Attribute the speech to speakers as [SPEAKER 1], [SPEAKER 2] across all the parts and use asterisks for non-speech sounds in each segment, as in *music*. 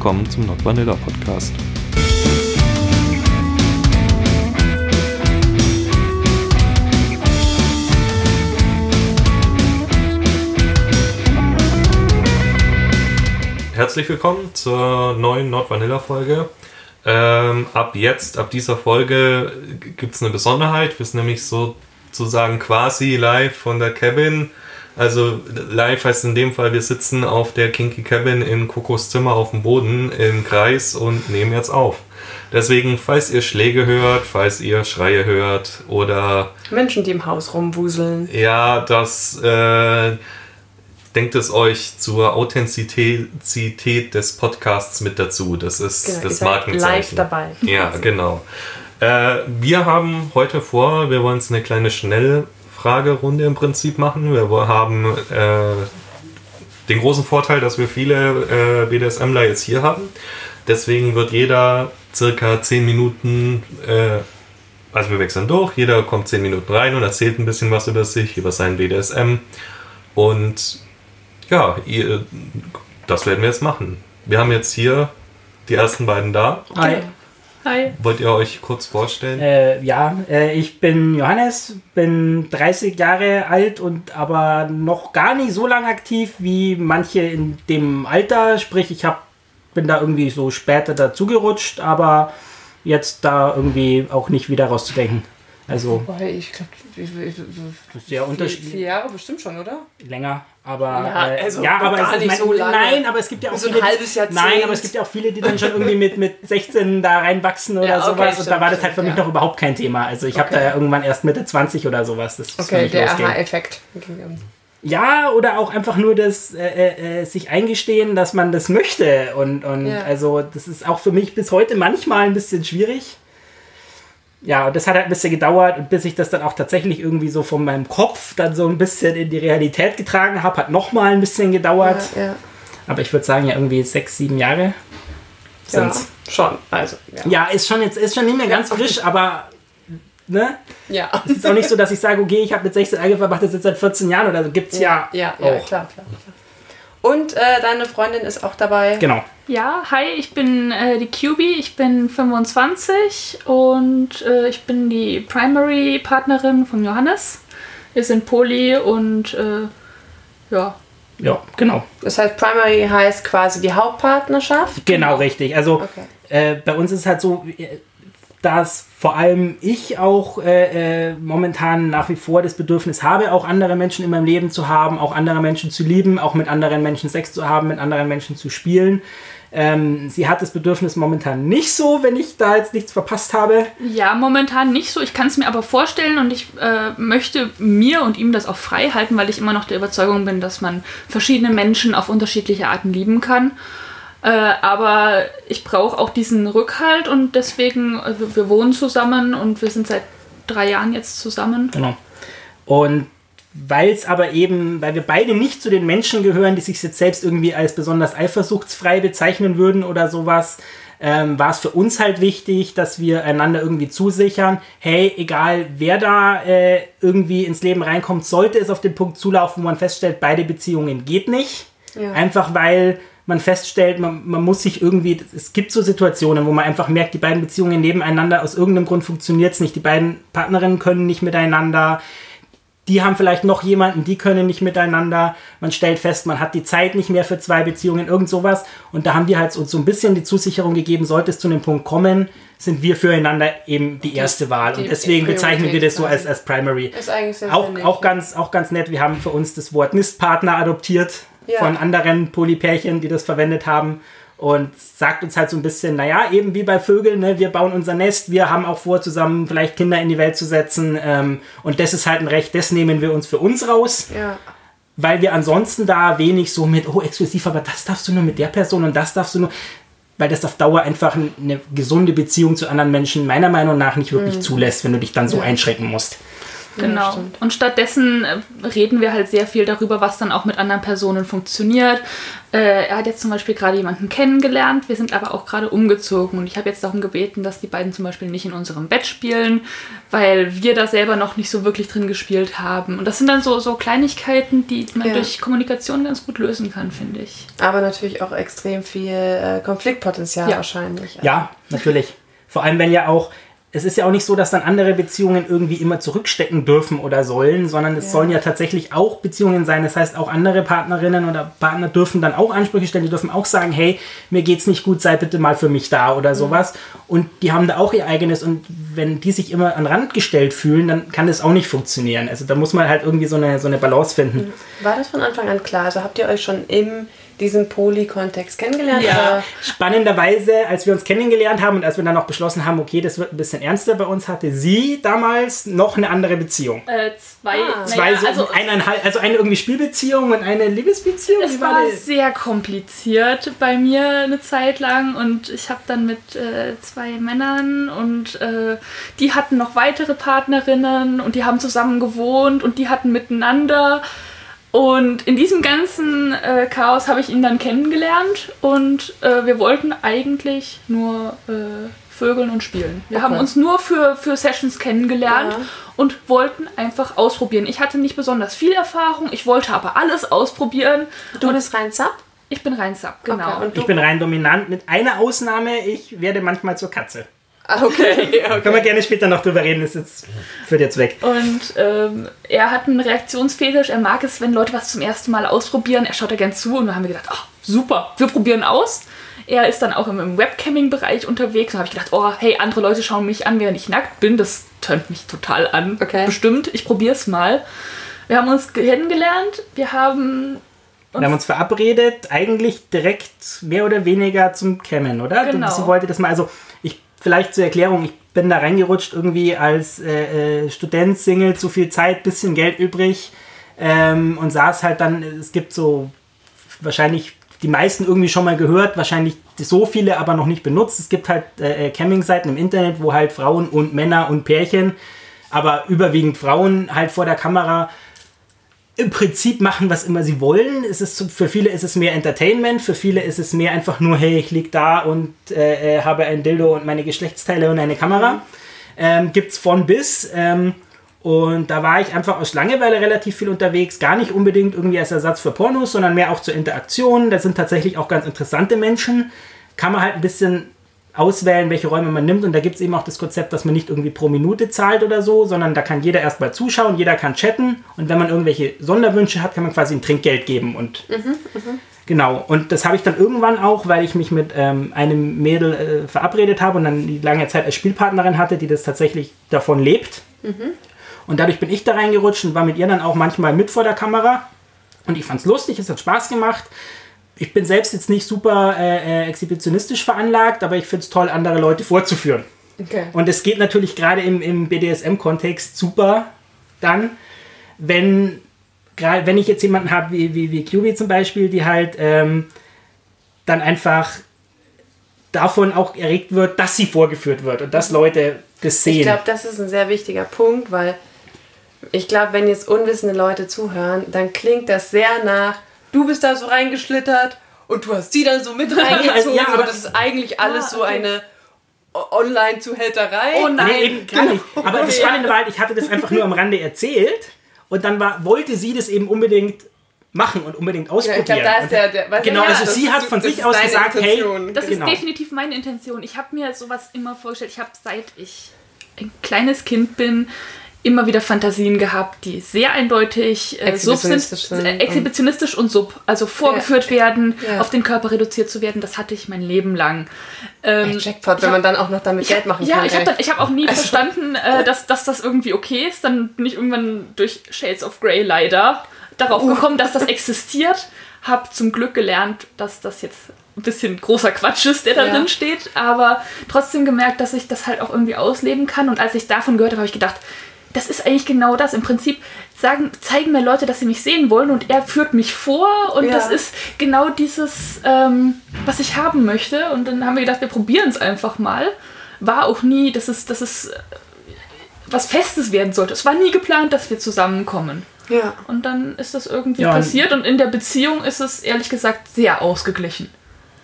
[SPEAKER 1] willkommen zum Not Vanilla Podcast. Herzlich willkommen zur neuen Not Vanilla Folge. Ähm, ab jetzt, ab dieser Folge gibt es eine Besonderheit. Wir sind nämlich sozusagen quasi live von der Cabin. Also live heißt in dem Fall, wir sitzen auf der Kinky Cabin in Kokos Zimmer auf dem Boden im Kreis und nehmen jetzt auf. Deswegen, falls ihr Schläge hört, falls ihr Schreie hört oder
[SPEAKER 2] Menschen, die im Haus rumwuseln.
[SPEAKER 1] ja, das äh, denkt es euch zur Authentizität des Podcasts mit dazu. Das ist
[SPEAKER 2] Genau,
[SPEAKER 1] das Markenzeichen.
[SPEAKER 2] live dabei.
[SPEAKER 1] Ja, genau. Äh, wir haben heute vor, wir wollen uns eine kleine Schnellfragerunde im Prinzip machen. Wir haben äh, den großen Vorteil, dass wir viele äh, BDSMler jetzt hier haben. Deswegen wird jeder circa 10 Minuten, äh, also wir wechseln durch, jeder kommt 10 Minuten rein und erzählt ein bisschen was über sich, über seinen BDSM. Und ja, ihr, das werden wir jetzt machen. Wir haben jetzt hier die ersten beiden da.
[SPEAKER 3] Hi.
[SPEAKER 2] Hi.
[SPEAKER 1] Wollt ihr euch kurz vorstellen?
[SPEAKER 3] Äh, ja, äh, ich bin Johannes, bin 30 Jahre alt und aber noch gar nicht so lang aktiv wie manche in dem Alter. Sprich, ich hab, bin da irgendwie so später dazugerutscht, aber jetzt da irgendwie auch nicht wieder rauszudenken. Also
[SPEAKER 2] Wobei, ich glaube,
[SPEAKER 3] das ist sehr
[SPEAKER 2] vier,
[SPEAKER 3] unterschiedlich.
[SPEAKER 2] vier Jahre bestimmt schon, oder?
[SPEAKER 3] Länger, aber
[SPEAKER 2] Ja,
[SPEAKER 3] äh,
[SPEAKER 2] also
[SPEAKER 3] ja, aber
[SPEAKER 2] gar
[SPEAKER 3] es,
[SPEAKER 2] nicht so lange.
[SPEAKER 3] Nein, aber es gibt ja auch
[SPEAKER 2] So ein
[SPEAKER 3] viele,
[SPEAKER 2] halbes Jahrzehnt.
[SPEAKER 3] Nein, aber es gibt ja auch viele, die dann schon irgendwie mit, mit 16 da reinwachsen oder
[SPEAKER 2] Ja, okay,
[SPEAKER 3] sowas und da war das halt für mich
[SPEAKER 2] ja.
[SPEAKER 3] noch überhaupt kein Thema. Also ich habe
[SPEAKER 2] Okay.
[SPEAKER 3] da ja irgendwann erst Mitte 20 oder sowas. Das
[SPEAKER 2] Okay, der. Aha-Effekt.
[SPEAKER 3] Ja, oder auch einfach nur das äh, äh, äh, sich eingestehen, dass man das möchte und, und
[SPEAKER 2] Ja.
[SPEAKER 3] also das ist auch für mich bis heute manchmal ein bisschen schwierig. Ja, und das hat halt ein bisschen gedauert und bis ich das dann auch tatsächlich irgendwie so von meinem Kopf dann so ein bisschen in die Realität getragen habe, hat nochmal ein bisschen gedauert.
[SPEAKER 2] Ja, ja.
[SPEAKER 3] Aber ich würde sagen, ja, irgendwie sechs, sieben Jahre
[SPEAKER 2] ja,
[SPEAKER 3] sind's.
[SPEAKER 2] schon. Also, ja.
[SPEAKER 3] Ja, ist schon jetzt ist schon nicht mehr ganz frisch, aber ne?
[SPEAKER 2] Ja.
[SPEAKER 3] Es ist auch nicht so, dass ich sage, okay, ich habe mit 16 angefangen, mache das jetzt seit 14 Jahren oder so. Gibt's ja,
[SPEAKER 2] ja, ja,
[SPEAKER 3] auch.
[SPEAKER 2] klar, klar. klar. Und äh, deine Freundin ist auch dabei.
[SPEAKER 3] Genau.
[SPEAKER 4] Ja, hi, ich bin äh, die QB, ich bin 25 und äh, ich bin die Primary-Partnerin von Johannes. Wir sind Poli und äh, ja,
[SPEAKER 3] Ja, genau.
[SPEAKER 2] Das heißt, Primary heißt quasi die Hauptpartnerschaft.
[SPEAKER 3] Genau, richtig. Also
[SPEAKER 2] Okay.
[SPEAKER 3] äh, bei uns ist es halt so, äh, dass vor allem ich auch äh, äh, momentan nach wie vor das Bedürfnis habe, auch andere Menschen in meinem Leben zu haben, auch andere Menschen zu lieben, auch mit anderen Menschen Sex zu haben, mit anderen Menschen zu spielen. Ähm, sie hat das Bedürfnis momentan nicht so, wenn ich da jetzt nichts verpasst habe.
[SPEAKER 4] ja, momentan nicht so. Ich kann es mir aber vorstellen und ich äh, möchte mir und ihm das auch frei halten, weil ich immer noch der Überzeugung bin, dass man verschiedene Menschen auf unterschiedliche Arten lieben kann. Äh, aber ich brauche auch diesen Rückhalt und deswegen, also wir wohnen zusammen und wir sind seit drei Jahren jetzt zusammen.
[SPEAKER 3] Genau. Und weil es aber eben, weil wir beide nicht zu den Menschen gehören, die sich jetzt selbst irgendwie als besonders eifersuchtsfrei bezeichnen würden oder sowas, ähm, war es für uns halt wichtig, dass wir einander irgendwie zusichern, hey, egal wer da äh, irgendwie ins Leben reinkommt, sollte es auf den Punkt zulaufen, wo man feststellt, beide Beziehungen geht nicht.
[SPEAKER 2] Ja.
[SPEAKER 3] Einfach weil man feststellt, man, man muss sich irgendwie, es gibt so Situationen, wo man einfach merkt, die beiden Beziehungen nebeneinander, aus irgendeinem Grund funktioniert es nicht. Die beiden Partnerinnen können nicht miteinander. Die haben vielleicht noch jemanden, die können nicht miteinander. Man stellt fest, man hat die Zeit nicht mehr für zwei Beziehungen, irgend sowas. Und da haben wir halt uns so ein bisschen die Zusicherung gegeben, sollte es zu einem Punkt kommen, sind wir füreinander eben die erste Wahl.
[SPEAKER 2] die
[SPEAKER 3] Und deswegen bezeichnen wir das so als, als Primary.
[SPEAKER 2] Ist eigentlich sehr
[SPEAKER 3] Auch, auch, ganz, auch ganz nett, wir haben für uns das Wort Nistpartner adoptiert
[SPEAKER 2] Ja.
[SPEAKER 3] von anderen Polypärchen, die das verwendet haben. Und sagt uns halt so ein bisschen, naja, eben wie bei Vögeln, ne, wir bauen unser Nest, wir haben auch vor, zusammen vielleicht Kinder in die Welt zu setzen. Ähm, und das ist halt ein Recht, das nehmen wir uns für uns raus,
[SPEAKER 2] Ja.
[SPEAKER 3] weil wir ansonsten da wenig so mit, oh, exklusiv, aber das darfst du nur mit der Person und das darfst du nur. Weil das auf Dauer einfach eine gesunde Beziehung zu anderen Menschen meiner Meinung nach nicht wirklich zulässt, wenn du dich dann so einschränken musst.
[SPEAKER 4] Genau.
[SPEAKER 2] stimmt.
[SPEAKER 4] und stattdessen äh, reden wir halt sehr viel darüber, was dann auch mit anderen Personen funktioniert. Äh, er hat jetzt zum Beispiel gerade jemanden kennengelernt, wir sind aber auch gerade umgezogen und ich habe jetzt darum gebeten, dass die beiden zum Beispiel nicht in unserem Bett spielen, weil wir da selber noch nicht so wirklich drin gespielt haben. Und das sind dann so, so Kleinigkeiten, die man
[SPEAKER 2] Ja.
[SPEAKER 4] durch Kommunikation ganz gut lösen kann, finde ich.
[SPEAKER 2] Aber natürlich auch extrem viel äh, Konfliktpotenzial
[SPEAKER 4] Ja.
[SPEAKER 2] wahrscheinlich.
[SPEAKER 3] Ja, natürlich. Vor allem, wenn ja auch, es ist ja auch nicht so, dass dann andere Beziehungen irgendwie immer zurückstecken dürfen oder sollen, sondern es
[SPEAKER 2] Ja.
[SPEAKER 3] sollen ja tatsächlich auch Beziehungen sein. Das heißt, auch andere Partnerinnen oder Partner dürfen dann auch Ansprüche stellen, die dürfen auch sagen, hey, mir geht's nicht gut, sei bitte mal für mich da oder sowas. Und die haben da auch ihr eigenes und wenn die sich immer an den Rand gestellt fühlen, dann kann das auch nicht funktionieren. Also da muss man halt irgendwie so eine, so eine Balance finden.
[SPEAKER 2] War das von Anfang an klar? Also habt ihr euch schon in diesem Poly-Kontext kennengelernt?
[SPEAKER 4] Ja.
[SPEAKER 3] Spannenderweise, als wir uns kennengelernt haben und als wir dann auch beschlossen haben, okay, das wird ein bisschen ernster bei uns, hatte sie damals noch eine andere Beziehung.
[SPEAKER 4] Äh, zwei,
[SPEAKER 2] Ah.
[SPEAKER 3] Zwei, so,
[SPEAKER 4] also
[SPEAKER 3] eineinhalb, also eine irgendwie Spielbeziehung und eine Liebesbeziehung.
[SPEAKER 4] Es
[SPEAKER 3] Wie
[SPEAKER 4] war
[SPEAKER 3] das?
[SPEAKER 4] sehr kompliziert bei mir eine Zeit lang und ich habe dann mit äh, zwei Männern und äh, die hatten noch weitere Partnerinnen und die haben zusammen gewohnt und die hatten miteinander. Und in diesem ganzen äh, Chaos habe ich ihn dann kennengelernt und äh, wir wollten eigentlich nur äh, vögeln und spielen. Wir haben
[SPEAKER 2] Okay.
[SPEAKER 4] uns nur für, für Sessions kennengelernt
[SPEAKER 2] Ja.
[SPEAKER 4] und wollten einfach ausprobieren. Ich hatte nicht besonders viel Erfahrung, ich wollte aber alles ausprobieren.
[SPEAKER 2] Du bist rein Sub?
[SPEAKER 4] Ich bin rein Sub, genau.
[SPEAKER 2] Okay?
[SPEAKER 3] Ich bin rein dominant, mit einer Ausnahme, ich werde manchmal zur Katze.
[SPEAKER 2] Ah, *laughs* okay,
[SPEAKER 3] Können wir
[SPEAKER 2] okay.
[SPEAKER 3] gerne später noch drüber reden, das ist jetzt führt jetzt weg.
[SPEAKER 4] Und ähm, er hat einen Reaktionsfetisch. Er mag es, wenn Leute was zum ersten Mal ausprobieren. Er schaut da gern zu und da haben wir gedacht, ach, super, wir probieren aus. Er ist dann auch im, im Webcamming-Bereich unterwegs. Und habe ich gedacht, oh, hey, andere Leute schauen mich an, während ich nackt bin. Das tönt mich total an.
[SPEAKER 2] Okay.
[SPEAKER 4] Bestimmt, ich probiere es mal. Wir haben uns kennengelernt. Wir haben
[SPEAKER 3] Wir haben uns verabredet, eigentlich direkt mehr oder weniger zum Cammen, oder?
[SPEAKER 4] Genau.
[SPEAKER 3] Sie wollte das mal, also ich, vielleicht zur Erklärung, ich bin da reingerutscht irgendwie als äh, äh, Student, Single, zu viel Zeit, bisschen Geld übrig ähm, und saß halt dann, es gibt so wahrscheinlich die meisten irgendwie schon mal gehört, wahrscheinlich so viele aber noch nicht benutzt. Es gibt halt äh, äh, Camming-Seiten im Internet, wo halt Frauen und Männer und Pärchen, aber überwiegend Frauen halt vor der Kamera im Prinzip machen, was immer sie wollen. Es ist, für viele ist es mehr Entertainment, für viele ist es mehr einfach nur, hey, ich lieg da und äh, äh, habe ein Dildo und meine Geschlechtsteile und eine Kamera. Ähm, gibt's von bis. Ähm, und da war ich einfach aus Langeweile relativ viel unterwegs. Gar nicht unbedingt irgendwie als Ersatz für Pornos, sondern mehr auch zur Interaktion. Da sind tatsächlich auch ganz interessante Menschen. Kann man halt ein bisschen auswählen, welche Räume man nimmt. Und da gibt es eben auch das Konzept, dass man nicht irgendwie pro Minute zahlt oder so, sondern da kann jeder erstmal zuschauen, jeder kann chatten. Und wenn man irgendwelche Sonderwünsche hat, kann man quasi ein Trinkgeld geben. Und genau. Und das habe ich dann irgendwann auch, weil ich mich mit ähm, einem Mädel äh, verabredet habe und dann die lange Zeit als Spielpartnerin hatte, die das tatsächlich davon lebt. Und dadurch bin ich da reingerutscht und war mit ihr dann auch manchmal mit vor der Kamera. Und ich fand es lustig, es hat Spaß gemacht. Ich bin selbst jetzt nicht super äh, äh, exhibitionistisch veranlagt, aber ich finde es toll, andere Leute vorzuführen.
[SPEAKER 2] okay.
[SPEAKER 3] Und es geht natürlich gerade im, im BDSM-Kontext super dann, wenn, wenn ich jetzt jemanden habe wie, wie, wie QB zum Beispiel, die halt ähm, dann einfach davon auch erregt wird, dass sie vorgeführt wird und dass Leute das sehen.
[SPEAKER 2] Ich glaube, das ist ein sehr wichtiger Punkt, weil ich glaube, wenn jetzt unwissende Leute zuhören, dann klingt das sehr nach, du bist da so reingeschlittert und du hast sie dann so mit reingezogen
[SPEAKER 3] Ja, aber-
[SPEAKER 2] und das ist eigentlich alles
[SPEAKER 4] Ah,
[SPEAKER 2] so
[SPEAKER 4] okay.
[SPEAKER 2] eine O- Online-Zuhälterei.
[SPEAKER 4] Oh nein.
[SPEAKER 3] Nee, eben gar nicht. *laughs* Aber das. Spannende war halt, ich hatte das einfach nur am Rande erzählt und dann war, wollte sie das eben unbedingt machen und unbedingt
[SPEAKER 2] Ja,
[SPEAKER 3] ausprobieren.
[SPEAKER 2] ich glaube, da ist der, der
[SPEAKER 3] Genau,
[SPEAKER 2] ja,
[SPEAKER 3] also
[SPEAKER 2] das
[SPEAKER 3] sie hat von
[SPEAKER 2] das
[SPEAKER 3] sich aus gesagt, hey,
[SPEAKER 2] Intention.
[SPEAKER 4] Das
[SPEAKER 3] Genau.
[SPEAKER 4] ist definitiv meine Intention. Ich habe mir sowas immer vorgestellt. Ich habe seit ich ein kleines Kind bin immer wieder Fantasien gehabt, die sehr eindeutig äh, sub sind,
[SPEAKER 2] Exhibitionistisch sind
[SPEAKER 4] äh, exhibitionistisch und sub, also vorgeführt werden,
[SPEAKER 2] Ja.
[SPEAKER 4] auf den Körper reduziert zu werden. Das hatte ich mein Leben lang. Ähm,
[SPEAKER 2] Jackpot, wenn man dann auch noch damit Geld machen
[SPEAKER 4] ja,
[SPEAKER 2] kann.
[SPEAKER 4] ich habe hab auch nie verstanden, äh, *laughs* dass, dass das irgendwie okay ist. Dann bin ich irgendwann durch Shades of Grey leider darauf gekommen, dass das existiert. Hab zum Glück gelernt, dass das jetzt ein bisschen großer Quatsch ist, der da
[SPEAKER 2] Ja.
[SPEAKER 4] drin steht, aber trotzdem gemerkt, dass ich das halt auch irgendwie ausleben kann. Und als ich davon gehört habe, habe ich gedacht, das ist eigentlich genau das. Im Prinzip sagen, zeigen mir Leute, dass sie mich sehen wollen und er führt mich vor und
[SPEAKER 2] Ja.
[SPEAKER 4] das ist genau dieses, ähm, was ich haben möchte. Und dann haben wir gedacht, wir probieren es einfach mal. War auch nie, das ist, das ist was Festes werden sollte. Es war nie geplant, dass wir zusammenkommen.
[SPEAKER 2] Ja.
[SPEAKER 4] Und dann ist das irgendwie
[SPEAKER 3] Ja,
[SPEAKER 4] passiert und in der Beziehung ist es ehrlich gesagt sehr ausgeglichen.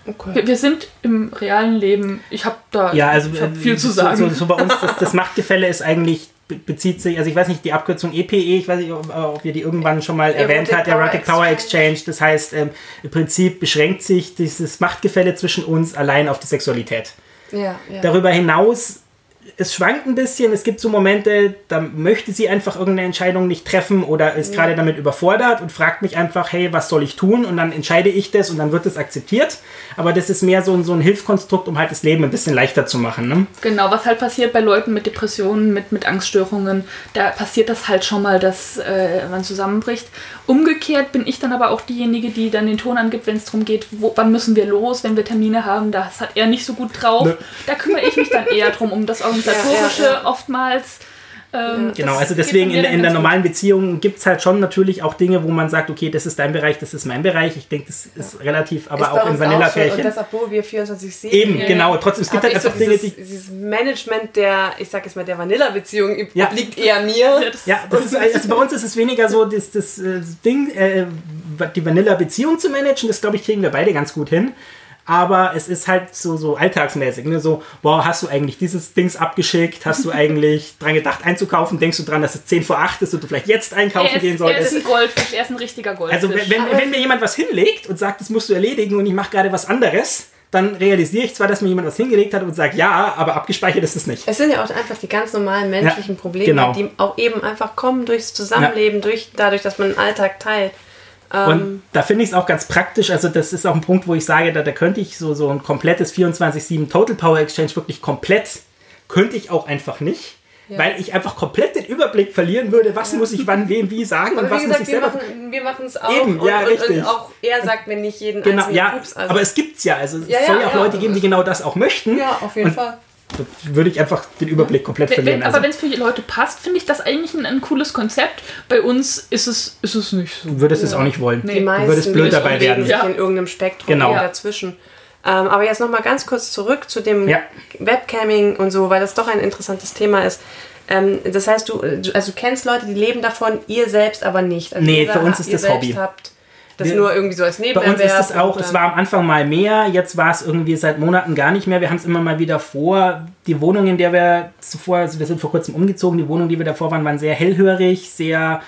[SPEAKER 2] Okay.
[SPEAKER 4] Wir, wir sind im realen Leben, ich habe da
[SPEAKER 3] Ja, also
[SPEAKER 4] ich hab
[SPEAKER 3] äh,
[SPEAKER 4] viel zu sagen.
[SPEAKER 3] So, so bei uns, das, das *laughs* Machtgefälle ist eigentlich, bezieht sich, also ich weiß nicht, die Abkürzung EPE, ich weiß nicht, ob, ob ihr die irgendwann schon mal erwähnt hat,
[SPEAKER 2] Power
[SPEAKER 3] Erotic Power Exchange. Das heißt, ähm, im Prinzip beschränkt sich dieses Machtgefälle zwischen uns allein auf die Sexualität.
[SPEAKER 2] Ja, ja.
[SPEAKER 3] Darüber hinaus, es schwankt ein bisschen. Es gibt so Momente, da möchte sie einfach irgendeine Entscheidung nicht treffen oder ist gerade damit überfordert und fragt mich einfach, hey, was soll ich tun? Und dann entscheide ich das und dann wird es akzeptiert. Aber das ist mehr so ein, so ein Hilfskonstrukt, um halt das Leben ein bisschen leichter zu machen. Ne?
[SPEAKER 4] Genau, was halt passiert bei Leuten mit Depressionen, mit, mit Angststörungen, da passiert das halt schon mal, dass äh, man zusammenbricht. Umgekehrt bin ich dann aber auch diejenige, die dann den Ton angibt, wenn es darum geht, wo, wann müssen wir los, wenn wir Termine haben. Das hat er nicht so gut drauf.
[SPEAKER 3] Ne.
[SPEAKER 4] Da kümmere ich mich dann eher drum, um das Organisatorische
[SPEAKER 2] Ja, ja, ja.
[SPEAKER 4] oftmals. Ähm,
[SPEAKER 3] Genau,
[SPEAKER 4] das
[SPEAKER 3] also deswegen in, in der normalen Beziehung gibt es halt schon natürlich auch Dinge, wo man sagt, okay, das ist dein Bereich, das ist mein Bereich. Ich denke, das ist relativ, aber
[SPEAKER 2] Ist
[SPEAKER 3] auch in Vanilla-Pärchen.
[SPEAKER 2] Und das, obwohl wir 24-7
[SPEAKER 3] Eben,
[SPEAKER 4] Ja,
[SPEAKER 3] genau. Trotzdem, es gibt halt
[SPEAKER 2] ich so
[SPEAKER 3] einfach Dinge,
[SPEAKER 2] dieses,
[SPEAKER 3] die.
[SPEAKER 2] dieses Management der, ich sag jetzt mal, der Vanilla-Beziehung
[SPEAKER 3] Ja.
[SPEAKER 2] obliegt eher mir.
[SPEAKER 4] Ja, das-
[SPEAKER 3] Ja, das ist, also bei uns ist es weniger so das, das äh, Ding, äh, die Vanilla-Beziehung zu managen. Das, glaube ich, kriegen wir beide ganz gut hin. Aber es ist halt so, so alltagsmäßig. Ne? So, boah, hast du eigentlich dieses Dings abgeschickt? Hast du eigentlich dran gedacht einzukaufen? Denkst du dran, dass es 10 vor 8 ist und du vielleicht jetzt einkaufen
[SPEAKER 4] er,
[SPEAKER 3] gehen
[SPEAKER 4] ist, er
[SPEAKER 3] solltest?
[SPEAKER 4] ist ein Goldfisch, er ist ein richtiger Goldfisch.
[SPEAKER 3] Also wenn, wenn, wenn mir jemand was hinlegt und sagt, das musst du erledigen und ich mache gerade was anderes, dann realisiere ich zwar, dass mir jemand was hingelegt hat und sage, ja, aber abgespeichert ist es nicht.
[SPEAKER 2] Es sind ja auch einfach die ganz normalen menschlichen
[SPEAKER 3] Ja,
[SPEAKER 2] Probleme,
[SPEAKER 3] genau.
[SPEAKER 2] die auch eben einfach kommen durchs Zusammenleben, durch, dadurch, dass man den Alltag teilt. Ähm,
[SPEAKER 3] Und da finde ich es auch ganz praktisch. Also, das ist auch ein Punkt, wo ich sage, da, da könnte ich so, so ein komplettes 24-7 Total Power Exchange wirklich komplett, könnte ich auch einfach nicht.
[SPEAKER 2] Ja.
[SPEAKER 3] Weil ich einfach komplett den Überblick verlieren würde, was muss ich wann, wem, wie sagen und
[SPEAKER 2] Aber
[SPEAKER 3] was
[SPEAKER 2] wie
[SPEAKER 3] muss
[SPEAKER 2] gesagt,
[SPEAKER 3] ich
[SPEAKER 2] wir
[SPEAKER 3] selber.
[SPEAKER 2] machen wir machen es auch.
[SPEAKER 3] Eben,
[SPEAKER 2] und,
[SPEAKER 3] ja,
[SPEAKER 2] und,
[SPEAKER 3] richtig.
[SPEAKER 2] Und auch er sagt mir nicht jeden
[SPEAKER 3] Genau,
[SPEAKER 2] einzelnen
[SPEAKER 3] ja,
[SPEAKER 2] Pups. Also,
[SPEAKER 3] aber es gibt's ja. Also, es
[SPEAKER 2] Ja, ja,
[SPEAKER 3] soll ja auch
[SPEAKER 2] ja.
[SPEAKER 3] Leute geben, die genau das auch möchten.
[SPEAKER 2] ja, auf jeden
[SPEAKER 3] und
[SPEAKER 2] Fall.
[SPEAKER 3] Da würde ich einfach den Überblick komplett
[SPEAKER 4] Wenn,
[SPEAKER 3] verlieren.
[SPEAKER 4] wenn,
[SPEAKER 3] Also,
[SPEAKER 4] aber wenn es für die Leute passt, finde ich das eigentlich ein, ein cooles Konzept. Bei uns ist es, ist es nicht so.
[SPEAKER 3] du würdest es auch nicht wollen.
[SPEAKER 4] Nee.
[SPEAKER 2] Die
[SPEAKER 3] du
[SPEAKER 2] meisten
[SPEAKER 3] würdest blöd dabei werden.
[SPEAKER 2] sich
[SPEAKER 4] Ja.
[SPEAKER 2] in irgendeinem Spektrum
[SPEAKER 3] Genau.
[SPEAKER 2] dazwischen. Ähm, aber jetzt nochmal ganz kurz zurück zu dem
[SPEAKER 3] Ja.
[SPEAKER 2] Webcamming und so, weil das doch ein interessantes Thema ist. Ähm, das heißt, du, du- also du kennst Leute, die leben davon, ihr selbst aber nicht. Also
[SPEAKER 3] Nee,
[SPEAKER 2] ihr
[SPEAKER 3] für uns ist das
[SPEAKER 2] selbst
[SPEAKER 3] Hobby.
[SPEAKER 2] Habt das
[SPEAKER 3] Wir-
[SPEAKER 2] nur irgendwie so als
[SPEAKER 3] Bei
[SPEAKER 2] Nebenerwerb.
[SPEAKER 3] uns ist es auch, es war am Anfang mal mehr, jetzt war es irgendwie seit Monaten gar nicht mehr. Wir haben es immer mal wieder vor. Die Wohnung, in der wir zuvor, also wir sind vor kurzem umgezogen, die Wohnung, die wir davor waren, waren sehr hellhörig, sehr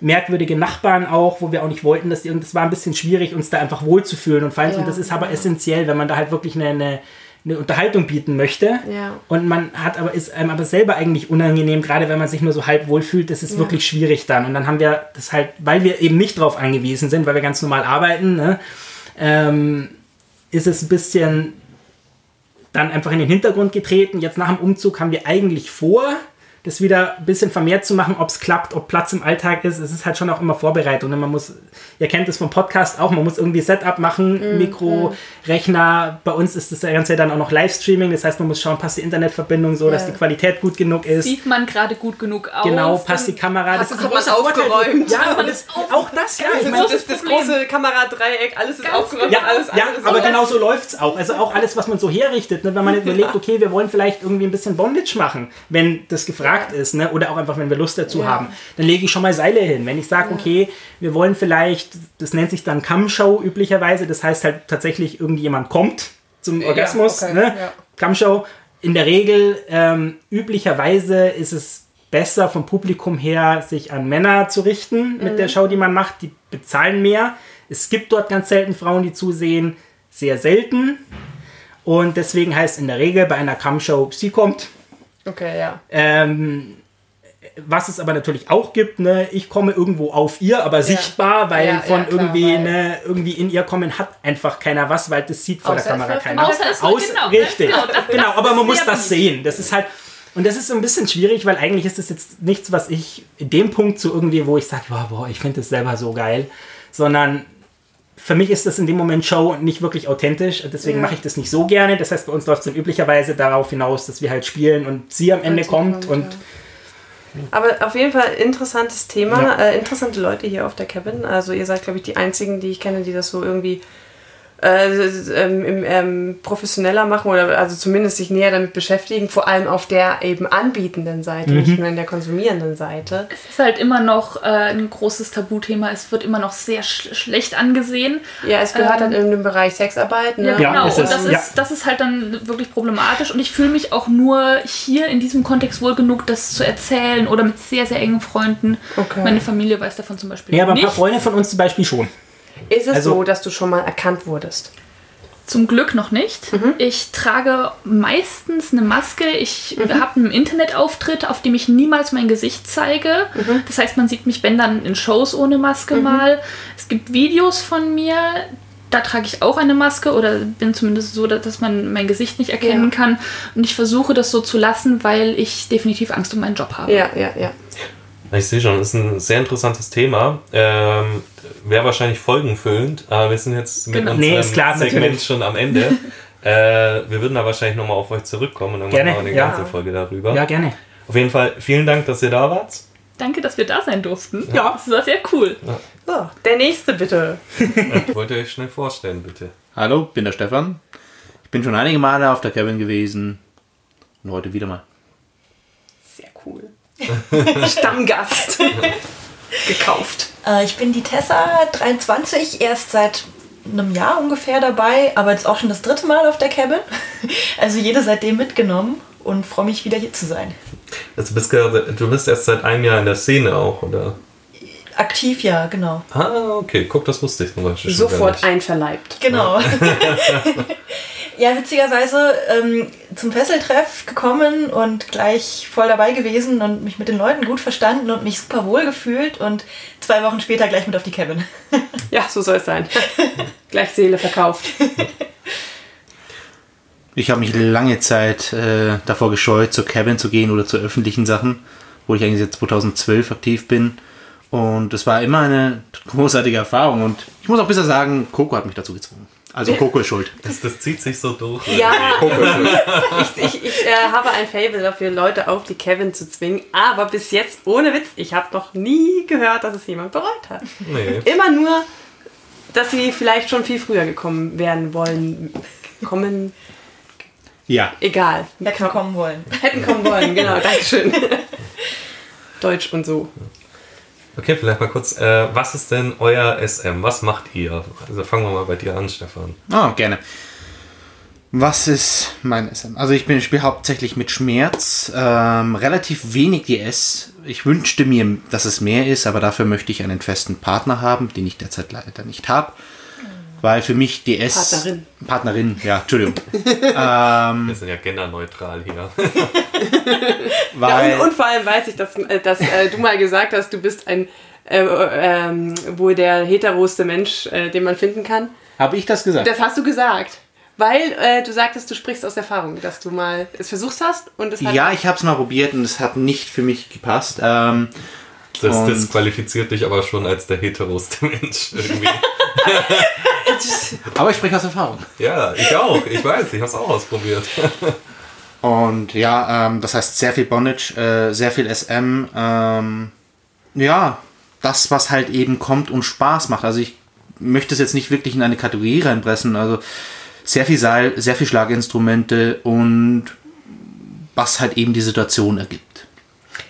[SPEAKER 3] merkwürdige Nachbarn auch, wo wir auch nicht wollten, dass die, und es war ein bisschen schwierig, uns da einfach wohlzufühlen und fein.
[SPEAKER 2] Ja.
[SPEAKER 3] Und das ist aber essentiell, wenn man da halt wirklich eine, eine, eine Unterhaltung bieten möchte.
[SPEAKER 2] Ja.
[SPEAKER 3] Und man hat aber, ist einem aber selber eigentlich unangenehm, gerade wenn man sich nur so halb wohl fühlt, das ist wirklich schwierig dann. Und dann haben wir das halt, weil wir eben nicht drauf angewiesen sind, weil wir ganz normal arbeiten, ne, ähm, ist es ein bisschen dann einfach in den Hintergrund getreten. Jetzt nach dem Umzug haben wir eigentlich vor, das wieder ein bisschen vermehrt zu machen, ob es klappt, ob Platz im Alltag ist. Es ist halt schon auch immer Vorbereitung. Und man muss, ihr kennt es vom Podcast auch, man muss irgendwie Setup machen, Mikro, Rechner. Bei uns ist das Ganze dann auch noch Livestreaming. Das heißt, man muss schauen, passt die Internetverbindung so, dass
[SPEAKER 2] Ja.
[SPEAKER 3] die Qualität gut genug ist.
[SPEAKER 4] Sieht man gerade gut genug aus?
[SPEAKER 3] Genau, passt die Kamera.
[SPEAKER 2] Hast
[SPEAKER 3] Das
[SPEAKER 2] du
[SPEAKER 3] ist Vorteil.
[SPEAKER 2] aufgeräumt?
[SPEAKER 3] Ja, das, auch das, ja. Ich
[SPEAKER 2] das,
[SPEAKER 3] meine,
[SPEAKER 2] das, das große Kameradreieck, alles ist
[SPEAKER 4] Ganz
[SPEAKER 2] aufgeräumt,
[SPEAKER 3] ja,
[SPEAKER 2] alles,
[SPEAKER 3] ja,
[SPEAKER 2] alles
[SPEAKER 3] aber genau so läuft es auch. Also auch alles, was man so herrichtet, ne? wenn man jetzt überlegt, okay, wir wollen vielleicht irgendwie ein bisschen Bondage machen, wenn das gefragt ist, ne? oder auch einfach, wenn wir Lust dazu
[SPEAKER 2] Ja.
[SPEAKER 3] haben, dann lege ich schon mal Seile hin. Wenn ich sage, okay, wir wollen vielleicht, das nennt sich dann Cam-Show üblicherweise, das heißt halt tatsächlich, irgendjemand kommt zum Orgasmus,
[SPEAKER 2] okay,
[SPEAKER 3] ne?
[SPEAKER 2] ja.
[SPEAKER 3] Cam-Show. In der Regel, ähm, üblicherweise ist es besser vom Publikum her, sich an Männer zu richten mit der Show, die man macht. Die bezahlen mehr. Es gibt dort ganz selten Frauen, die zusehen. Sehr selten. Und deswegen heißt in der Regel bei einer Cam-Show, sie kommt.
[SPEAKER 2] Okay, ja.
[SPEAKER 3] Ähm, was es aber natürlich auch gibt, ne, ich komme irgendwo auf ihr, aber sichtbar, weil
[SPEAKER 2] Ja,
[SPEAKER 3] von
[SPEAKER 2] ja, klar,
[SPEAKER 3] irgendwie,
[SPEAKER 2] weil-
[SPEAKER 3] ne, irgendwie in ihr kommen hat einfach keiner was, weil das sieht vor der Kamera keiner.
[SPEAKER 4] Außer es
[SPEAKER 3] Aus,
[SPEAKER 4] genau,
[SPEAKER 3] richtig.
[SPEAKER 4] genau, das-
[SPEAKER 3] genau,
[SPEAKER 4] das
[SPEAKER 3] aber man muss das sehen. Das ist halt, und das ist so ein bisschen schwierig, weil eigentlich ist das jetzt nichts, was ich in dem Punkt so irgendwie, wo ich sage, boah, boah, ich finde das selber so geil, sondern für mich ist das in dem Moment Show und nicht wirklich authentisch. Und deswegen
[SPEAKER 2] Ja.
[SPEAKER 3] mache ich das nicht so gerne. Das heißt, bei uns läuft es dann üblicherweise darauf hinaus, dass wir halt spielen und sie am Ende kommt.
[SPEAKER 2] kommt,
[SPEAKER 3] und
[SPEAKER 2] ja. Aber auf jeden Fall interessantes Thema,
[SPEAKER 3] Ja.
[SPEAKER 2] äh, interessante Leute hier auf der Cabin. Also ihr seid, glaube ich, die einzigen, die ich kenne, die das so irgendwie äh, ähm, im, ähm, professioneller machen oder also zumindest sich näher damit beschäftigen, vor allem auf der eben anbietenden Seite, nicht nur in der konsumierenden Seite.
[SPEAKER 4] Es ist halt immer noch äh, ein großes Tabuthema. Es wird immer noch sehr sch schlecht angesehen.
[SPEAKER 2] Ja, es gehört
[SPEAKER 4] Ähm,
[SPEAKER 2] halt in den Bereich Sexarbeit. Ne?
[SPEAKER 4] Ja,
[SPEAKER 3] Ja,
[SPEAKER 4] genau.
[SPEAKER 3] ist
[SPEAKER 4] und das,
[SPEAKER 3] Ja.
[SPEAKER 4] ist, das ist halt dann wirklich problematisch. Und ich fühle mich auch nur hier in diesem Kontext wohl genug, das zu erzählen oder mit sehr, sehr engen Freunden.
[SPEAKER 2] Okay.
[SPEAKER 4] Meine Familie weiß davon zum Beispiel
[SPEAKER 3] Ja, aber ein paar Freunde von uns zum Beispiel schon.
[SPEAKER 2] Ist es
[SPEAKER 3] Also-
[SPEAKER 2] so, dass du schon mal erkannt wurdest?
[SPEAKER 4] Zum Glück noch nicht. Ich trage meistens eine Maske. Ich habe einen Internetauftritt, auf dem ich niemals mein Gesicht zeige. Das heißt, man sieht mich, wenn dann in Shows ohne Maske mal. Es gibt Videos von mir, da trage ich auch eine Maske oder bin zumindest so, dass dass man mein Gesicht nicht erkennen
[SPEAKER 2] Ja.
[SPEAKER 4] kann. Und ich versuche das so zu lassen, weil ich definitiv Angst um meinen Job habe.
[SPEAKER 2] Ja, ja, ja.
[SPEAKER 1] Ich sehe schon, das ist ein sehr interessantes Thema. Ähm, Wäre wahrscheinlich folgenfüllend, aber wir sind jetzt mit
[SPEAKER 4] Genau.
[SPEAKER 1] unserem
[SPEAKER 3] Nee, ist klar,
[SPEAKER 1] Segment
[SPEAKER 3] natürlich.
[SPEAKER 1] schon am Ende. *laughs* äh, wir würden da wahrscheinlich nochmal auf euch zurückkommen und dann
[SPEAKER 3] Gerne,
[SPEAKER 1] machen wir eine
[SPEAKER 3] ja.
[SPEAKER 1] ganze Folge darüber.
[SPEAKER 3] Ja, gerne.
[SPEAKER 1] Auf jeden Fall vielen Dank, dass ihr da wart.
[SPEAKER 4] Danke, dass wir da sein durften.
[SPEAKER 3] Ja.
[SPEAKER 4] Das war sehr cool.
[SPEAKER 2] So, der nächste bitte. *laughs*
[SPEAKER 1] Wollt ihr euch schnell vorstellen, bitte?
[SPEAKER 5] Hallo, bin der Stefan. Ich bin schon einige Male auf der Cabin gewesen und heute wieder mal.
[SPEAKER 2] Sehr cool. *laughs* Stammgast. *laughs* Gekauft.
[SPEAKER 6] Äh, ich bin die Tessa, 23, erst seit einem Jahr ungefähr dabei, aber jetzt auch schon das dritte Mal auf der Cabin. *laughs* Also jede seitdem mitgenommen und freue mich wieder hier zu sein.
[SPEAKER 1] Also du, bist gerade, du bist erst seit einem Jahr in der Szene auch, oder?
[SPEAKER 6] Aktiv, ja, genau.
[SPEAKER 1] Ah, okay. Guck, das wusste ich zum Beispiel schon gar
[SPEAKER 2] Sofort
[SPEAKER 1] nicht.
[SPEAKER 2] einverleibt.
[SPEAKER 6] Genau. Ja, witzigerweise ähm, zum Fesseltreff gekommen und gleich voll dabei gewesen und mich mit den Leuten gut verstanden und mich super wohl gefühlt und zwei Wochen später gleich mit auf die Cabin. *laughs*
[SPEAKER 2] Ja, so soll es sein. *laughs* Gleich Seele verkauft.
[SPEAKER 5] Ich habe mich lange Zeit äh, davor gescheut, zur Cabin zu gehen oder zu öffentlichen Sachen, wo ich eigentlich seit 2012 aktiv bin. Und es war immer eine großartige Erfahrung. Und ich muss auch besser sagen, Coco hat mich dazu gezwungen. Also *laughs* Coco ist schuld.
[SPEAKER 1] Das, das zieht sich so durch.
[SPEAKER 2] Ja, *laughs* ich, ich, ich äh, habe ein Fable dafür, Leute auf die Kevin zu zwingen. Aber bis jetzt, ohne Witz, ich habe noch nie gehört, dass es jemand bereut hat.
[SPEAKER 1] Nee.
[SPEAKER 2] Immer nur, dass sie vielleicht schon viel früher gekommen werden wollen. Kommen,
[SPEAKER 5] Ja.
[SPEAKER 2] egal.
[SPEAKER 6] Hätten kommen wollen.
[SPEAKER 2] Hätten kommen wollen, genau, *laughs* Dankeschön. Deutsch und so.
[SPEAKER 1] Okay, vielleicht mal kurz. Äh, was ist denn euer SM? Was macht ihr? Also fangen wir mal bei dir an, Stefan.
[SPEAKER 5] Ah, gerne. Was ist mein SM? Also ich spiele hauptsächlich mit Schmerz, ähm, relativ wenig DS. Ich wünschte mir, dass es mehr ist, aber dafür möchte ich einen festen Partner haben, den ich derzeit leider nicht habe. Weil für mich DS...
[SPEAKER 2] Partnerin.
[SPEAKER 5] Partnerin, ja, Entschuldigung. *laughs*
[SPEAKER 1] Wir sind ja genderneutral hier.
[SPEAKER 5] Weil, *laughs*
[SPEAKER 2] Ja, und, und vor allem weiß ich, dass, äh, dass äh, du mal gesagt hast, du bist ein äh, ähm, wohl der heteroste Mensch, äh, den man finden kann.
[SPEAKER 5] habe ich das gesagt?
[SPEAKER 2] Das hast du gesagt. Weil äh, du sagtest, du sprichst aus Erfahrung, dass du mal es versucht hast und es hat.
[SPEAKER 5] ja, ich habe es mal probiert und es hat nicht für mich gepasst. Ähm,
[SPEAKER 1] Das disqualifiziert dich aber schon als der heteroste Mensch irgendwie. *laughs* *laughs*
[SPEAKER 5] aber ich spreche aus Erfahrung.
[SPEAKER 1] ja, ich auch. Ich weiß, ich habe es auch ausprobiert. *laughs*
[SPEAKER 5] Und ja, ähm, das heißt sehr viel Bondage, äh, sehr viel SM. Ähm, ja, das, was halt eben kommt und Spaß macht. Also ich möchte es jetzt nicht wirklich in eine Kategorie reinpressen. Also sehr viel Seil, sehr viel Schlaginstrumente und was halt eben die Situation ergibt.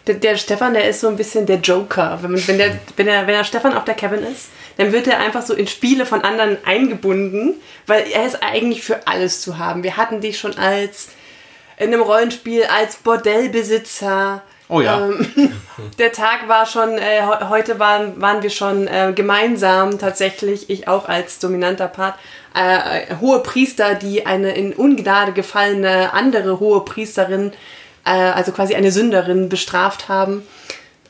[SPEAKER 2] Der, der Stefan, der ist so ein bisschen der Joker. Wenn, wenn, der, wenn, der, wenn der Stefan auf der Cabin ist, dann wird er einfach so in Spiele von anderen eingebunden, weil er ist eigentlich für alles zu haben. Wir hatten dich schon als in einem Rollenspiel als Bordellbesitzer.
[SPEAKER 5] Oh ja.
[SPEAKER 2] Ähm, *laughs* der Tag war schon, äh, he- heute waren, waren wir schon äh, gemeinsam tatsächlich, ich auch als dominanter Part, äh, äh, hohe Priester, die eine in Ungnade gefallene andere hohe Priesterin, äh, also quasi eine Sünderin, bestraft haben.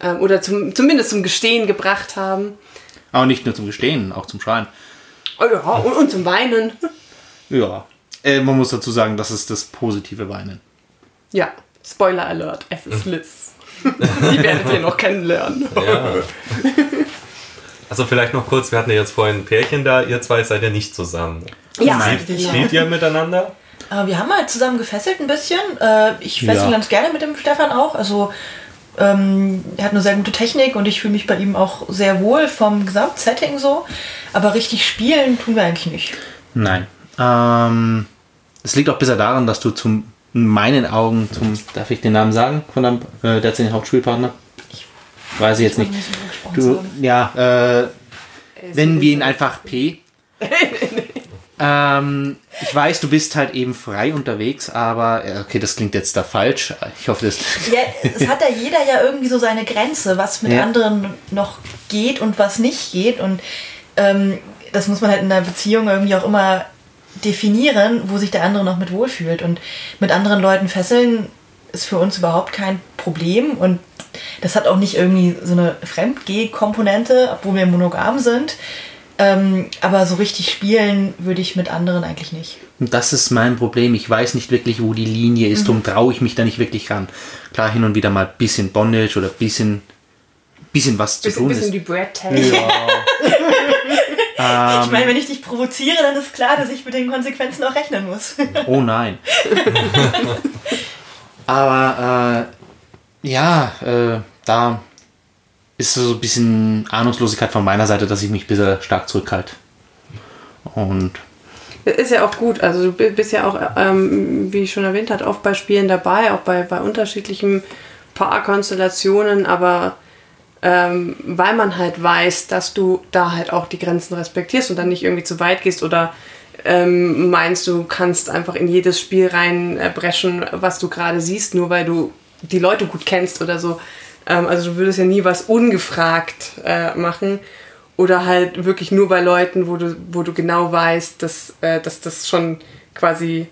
[SPEAKER 2] Ähm, oder zum, zumindest zum Gestehen gebracht haben.
[SPEAKER 5] Aber nicht nur zum Gestehen, auch zum Schreien.
[SPEAKER 2] Oh ja, und, und zum Weinen.
[SPEAKER 5] Ja. Äh, man muss dazu sagen, das ist das positive Weinen.
[SPEAKER 2] Ja, Spoiler Alert, es ist Liz. Die werdet ihr noch kennenlernen. *laughs*
[SPEAKER 1] Ja. Also vielleicht noch kurz, wir hatten ja jetzt vorhin ein Pärchen da, ihr zwei seid ja nicht zusammen.
[SPEAKER 2] Ja,
[SPEAKER 1] Spielt, spielt ihr miteinander?
[SPEAKER 6] Aber wir haben halt zusammen gefesselt ein bisschen. Äh, ich fessel
[SPEAKER 5] Ja.
[SPEAKER 6] ganz gerne mit dem Stefan auch. Also ähm, er hat eine sehr gute Technik und ich fühle mich bei ihm auch sehr wohl vom Gesamtsetting so. Aber richtig spielen tun wir eigentlich nicht.
[SPEAKER 5] Nein. Ähm, es liegt auch bisher daran, dass du zum in meinen Augen zum, darf ich den Namen sagen, von deinem äh, derzeitigen Hauptspielpartner? Weiß ich jetzt nicht. Du, ja, äh, nennen wir ihn einfach P. *laughs* ähm, ich weiß, du bist halt eben frei unterwegs, aber äh, okay, das klingt jetzt da falsch. Ich hoffe, das. *laughs*
[SPEAKER 6] Ja, es hat ja jeder ja irgendwie so seine Grenze, was mit
[SPEAKER 5] Ja.
[SPEAKER 6] anderen noch geht und was nicht geht. Und ähm, das muss man halt in der Beziehung irgendwie auch immer definieren, wo sich der andere noch mit wohlfühlt. Und mit anderen Leuten fesseln ist für uns überhaupt kein Problem. Und das hat auch nicht irgendwie so eine Fremdgeh-Komponente, obwohl wir monogam sind. Ähm, aber so richtig spielen würde ich mit anderen eigentlich nicht.
[SPEAKER 5] Und das ist mein Problem. Ich weiß nicht wirklich, wo die Linie ist. Darum traue ich mich da nicht wirklich ran. Klar, hin und wieder mal ein bisschen Bondage oder ein bisschen, bisschen was zu
[SPEAKER 2] Bisschen,
[SPEAKER 5] tun
[SPEAKER 2] bisschen
[SPEAKER 5] ist.
[SPEAKER 2] die Brad Tag. *laughs*
[SPEAKER 6] ich meine, wenn ich dich provoziere, dann ist klar, dass ich mit den Konsequenzen auch rechnen muss. *laughs*
[SPEAKER 5] Oh nein. *laughs* Aber äh, ja, äh, da ist so ein bisschen Ahnungslosigkeit von meiner Seite, dass ich mich bisher stark zurückhalte. Und
[SPEAKER 2] Das ist ja auch gut. Also du bi- bist ja auch, ähm, wie ich schon erwähnt habe, oft bei Spielen dabei, auch bei, bei unterschiedlichen Paarkonstellationen, aber ähm, weil man halt weiß, dass du da halt auch die Grenzen respektierst und dann nicht irgendwie zu weit gehst oder ähm, meinst, du kannst einfach in jedes Spiel reinbrechen, was du gerade siehst, nur weil du die Leute gut kennst oder so. Ähm, also du würdest ja nie was ungefragt äh, machen. Oder halt wirklich nur bei Leuten, wo du, wo du genau weißt, dass, äh, dass das schon quasi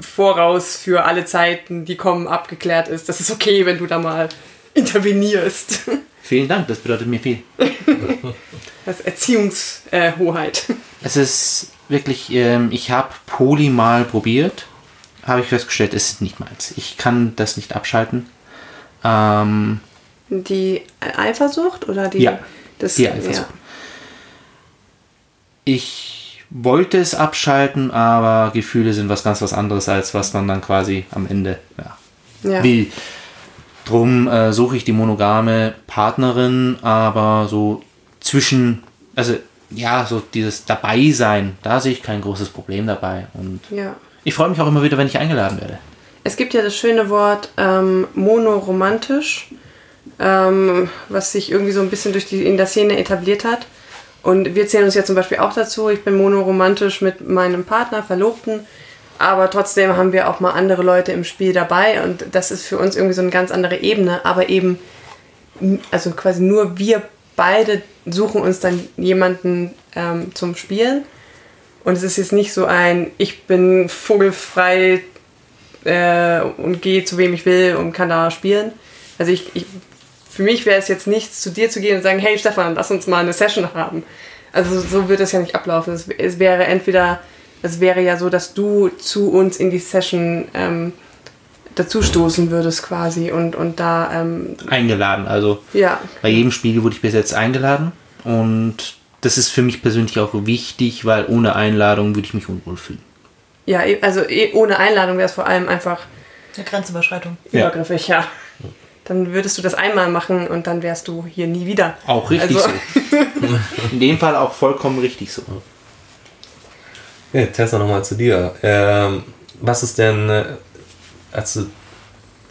[SPEAKER 2] voraus für alle Zeiten, die kommen, abgeklärt ist. Das ist okay, wenn du da mal intervenierst. *laughs*
[SPEAKER 5] vielen Dank, das bedeutet mir viel. *laughs*
[SPEAKER 2] Das Erziehungshoheit.
[SPEAKER 5] Es ist wirklich, ähm, ich habe Poly mal probiert, habe ich festgestellt, es ist nicht meins. Ich kann das nicht abschalten. Ähm,
[SPEAKER 2] Die Eifersucht oder die.
[SPEAKER 5] Ja,
[SPEAKER 2] das,
[SPEAKER 5] die Eifersucht. ich wollte es abschalten, aber Gefühle sind was ganz was anderes, als was man dann quasi am Ende ja,
[SPEAKER 2] Ja.
[SPEAKER 5] will. Drum äh, suche ich die monogame Partnerin, aber so zwischen, also ja, so dieses Dabeisein, da sehe ich kein großes Problem dabei. Und
[SPEAKER 2] ja.
[SPEAKER 5] ich freue mich auch immer wieder, wenn ich eingeladen werde.
[SPEAKER 2] Es gibt ja das schöne Wort ähm, monoromantisch, ähm, was sich irgendwie so ein bisschen durch die, in der Szene etabliert hat. Und wir zählen uns ja zum Beispiel auch dazu. Ich bin monoromantisch mit meinem Partner, Verlobten. Aber trotzdem haben wir auch mal andere Leute im Spiel dabei. Und das ist für uns irgendwie so eine ganz andere Ebene. Aber eben, also quasi nur wir beide suchen uns dann jemanden ähm, zum Spielen. Und es ist jetzt nicht so ein, ich bin vogelfrei äh, und gehe zu wem ich will und kann da spielen. Also ich, ich für mich wäre es jetzt nichts, zu dir zu gehen und sagen, hey Stefan, lass uns mal eine Session haben. Also so wird es ja nicht ablaufen. Es, es wäre entweder, es wäre ja so, dass du zu uns in die Session ähm, dazustoßen würdest quasi und, und da, ähm,
[SPEAKER 5] Eingeladen, also
[SPEAKER 2] ja,
[SPEAKER 5] Bei jedem Spiel wurde ich bis jetzt eingeladen und das ist für mich persönlich auch wichtig, weil ohne Einladung würde ich mich unwohl fühlen.
[SPEAKER 2] ja, eh- also eh ohne Einladung wäre es vor allem einfach
[SPEAKER 6] Eine Grenzüberschreitung.
[SPEAKER 5] Ja.
[SPEAKER 2] übergriffig, ja. Dann würdest du das einmal machen und dann wärst du hier nie wieder.
[SPEAKER 5] Auch richtig
[SPEAKER 2] Also-
[SPEAKER 5] so. *laughs* In dem Fall auch vollkommen richtig so.
[SPEAKER 1] Ja, Tessa, nochmal zu dir. Ähm, was ist denn, äh, also,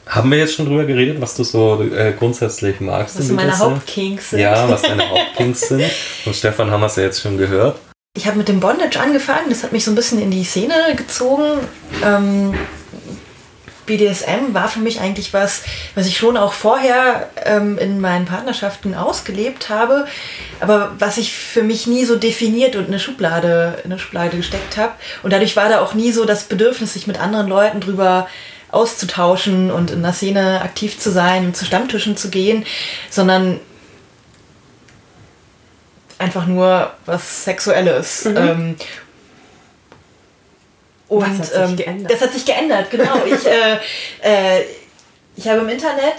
[SPEAKER 1] haben wir jetzt schon drüber geredet, was du so äh, grundsätzlich magst?
[SPEAKER 6] Was meine? Hauptkinks sind.
[SPEAKER 1] Ja, was deine *laughs* Hauptkinks sind. Und Stefan haben wir es ja jetzt schon gehört.
[SPEAKER 6] Ich habe mit dem Bondage angefangen, das hat mich so ein bisschen in die Szene gezogen. Ähm, BDSM war für mich eigentlich was, was ich schon auch vorher ähm, in meinen Partnerschaften ausgelebt habe, aber was ich für mich nie so definiert und in eine Schublade, in eine Schublade gesteckt habe. Und dadurch war da auch nie so das Bedürfnis, sich mit anderen Leuten drüber auszutauschen und in der Szene aktiv zu sein und zu Stammtischen zu gehen, sondern einfach nur was Sexuelles. Ähm, und
[SPEAKER 2] Das hat sich
[SPEAKER 6] ähm,
[SPEAKER 2] geändert.
[SPEAKER 6] das hat sich geändert, genau. *laughs* ich, äh, äh, ich habe im Internet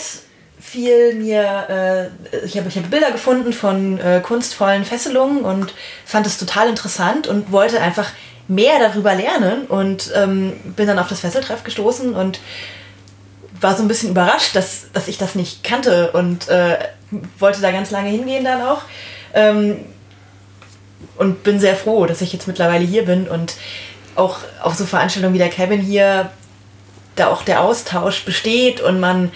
[SPEAKER 6] viel mir, äh, ich, habe, ich habe Bilder gefunden von äh, kunstvollen Fesselungen und fand es total interessant und wollte einfach mehr darüber lernen und ähm, bin dann auf das Fesseltreff gestoßen und war so ein bisschen überrascht, dass, dass ich das nicht kannte und äh, wollte da ganz lange hingehen dann auch. Ähm, und bin sehr froh, dass ich jetzt mittlerweile hier bin und auch auf so Veranstaltungen wie der Kevin hier da auch der Austausch besteht und man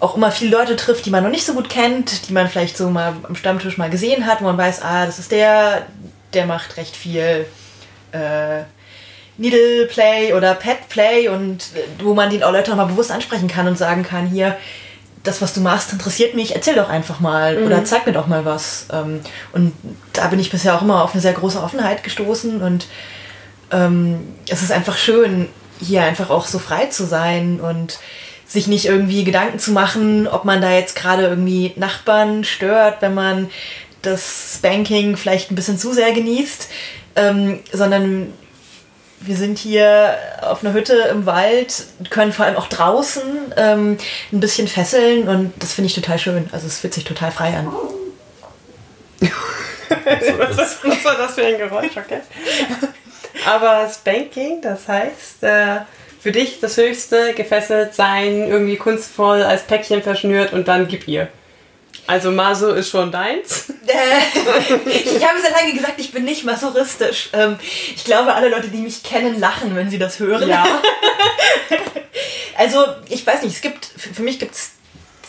[SPEAKER 6] auch immer viele Leute trifft, die man noch nicht so gut kennt, die man vielleicht so mal am Stammtisch mal gesehen hat, wo man weiß, ah, das ist der, der macht recht viel äh, Needle Play oder Pet Play und äh, wo man den auch Leute mal bewusst ansprechen kann und sagen kann, hier, das, was du machst, interessiert mich, erzähl doch einfach mal mhm. oder zeig mir doch mal was. Ähm, und da bin ich bisher auch immer auf eine sehr große Offenheit gestoßen und ähm, es ist einfach schön, hier einfach auch so frei zu sein und sich nicht irgendwie Gedanken zu machen, ob man da jetzt gerade irgendwie Nachbarn stört, wenn man das Spanking vielleicht ein bisschen zu sehr genießt, ähm, sondern wir sind hier auf einer Hütte im Wald, können vor allem auch draußen ähm, ein bisschen fesseln und das finde ich total schön. Also es fühlt sich total frei an. *laughs*
[SPEAKER 2] was, war das für ein Geräusch, okay? Aber Spanking, das heißt, äh, für dich das Höchste, gefesselt sein, irgendwie kunstvoll als Päckchen verschnürt und dann gib ihr. Also Maso ist schon deins?
[SPEAKER 6] Äh, ich habe sehr lange gesagt, ich bin nicht masochistisch. Ähm, ich glaube, alle Leute, die mich kennen, lachen, wenn sie das hören.
[SPEAKER 2] Ja. *laughs*
[SPEAKER 6] also, ich weiß nicht, es gibt, für mich gibt es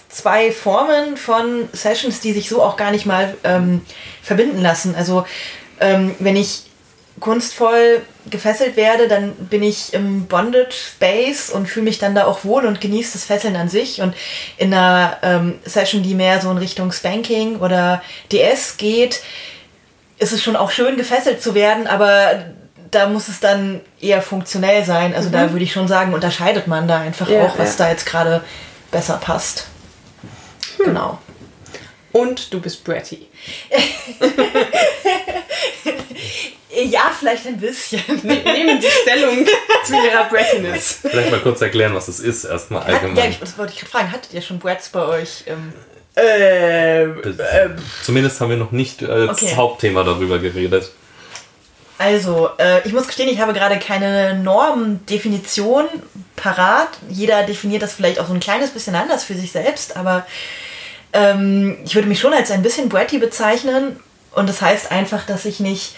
[SPEAKER 6] zwei Formen von Sessions, die sich so auch gar nicht mal ähm, verbinden lassen. Also, ähm, wenn ich kunstvoll gefesselt werde, dann bin ich im Bondage Space und fühle mich dann da auch wohl und genieße das Fesseln an sich. Und in einer ähm, Session, die mehr so in Richtung Spanking oder DS geht, ist es schon auch schön gefesselt zu werden, aber da muss es dann eher funktionell sein. Also mhm. da würde ich schon sagen, unterscheidet man da einfach ja, auch, was ja. da jetzt gerade besser passt. Hm. Genau.
[SPEAKER 2] Und du bist Bratty. *laughs*
[SPEAKER 6] Ja, vielleicht ein bisschen. *laughs*
[SPEAKER 2] Nehmen Sie Stellung zu Ihrer Brattiness.
[SPEAKER 1] Vielleicht mal kurz erklären, was das ist, erstmal allgemein.
[SPEAKER 6] Hat, ja, das wollte ich gerade fragen. Hattet ihr schon Brats bei euch? Ähm,
[SPEAKER 1] äh, äh, Zumindest haben wir noch nicht als okay. Hauptthema darüber geredet.
[SPEAKER 6] Also, äh, ich muss gestehen, ich habe gerade keine Normdefinition parat. Jeder definiert das vielleicht auch so ein kleines bisschen anders für sich selbst, aber ähm, ich würde mich schon als ein bisschen Bratty bezeichnen. Und das heißt einfach, dass ich nicht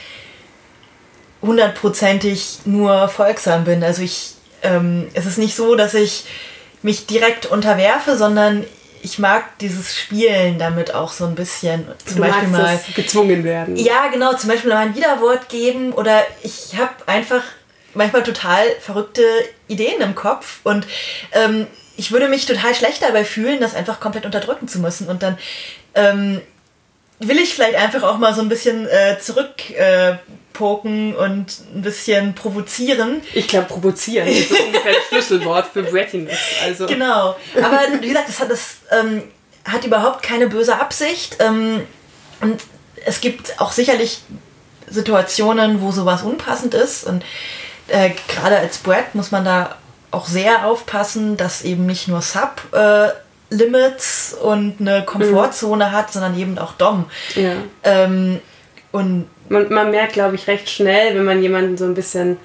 [SPEAKER 6] hundertprozentig nur folgsam bin. Also ich, ähm, es ist nicht so, dass ich mich direkt unterwerfe, sondern ich mag dieses Spielen damit auch so ein bisschen.
[SPEAKER 2] Zum du Beispiel mal gezwungen werden.
[SPEAKER 6] Ja, genau. Zum Beispiel mal ein Widerwort geben oder ich habe einfach manchmal total verrückte Ideen im Kopf und ähm, ich würde mich total schlecht dabei fühlen, das einfach komplett unterdrücken zu müssen und dann ähm, will ich vielleicht einfach auch mal so ein bisschen äh, zurück äh, und ein bisschen provozieren.
[SPEAKER 2] Ich glaube, provozieren ist *laughs* ungefähr das Schlüsselwort für Brattiness. Also.
[SPEAKER 6] Genau. Aber wie gesagt, das hat, das, ähm, hat überhaupt keine böse Absicht. Ähm, und es gibt auch sicherlich Situationen, wo sowas unpassend ist. Und äh, gerade als Brat muss man da auch sehr aufpassen, dass eben nicht nur Sub äh, Limits und eine Komfortzone mhm. hat, sondern eben auch Dom.
[SPEAKER 2] Ja.
[SPEAKER 6] Ähm, und
[SPEAKER 2] man, man merkt, glaube ich, recht schnell, wenn man jemanden so ein bisschen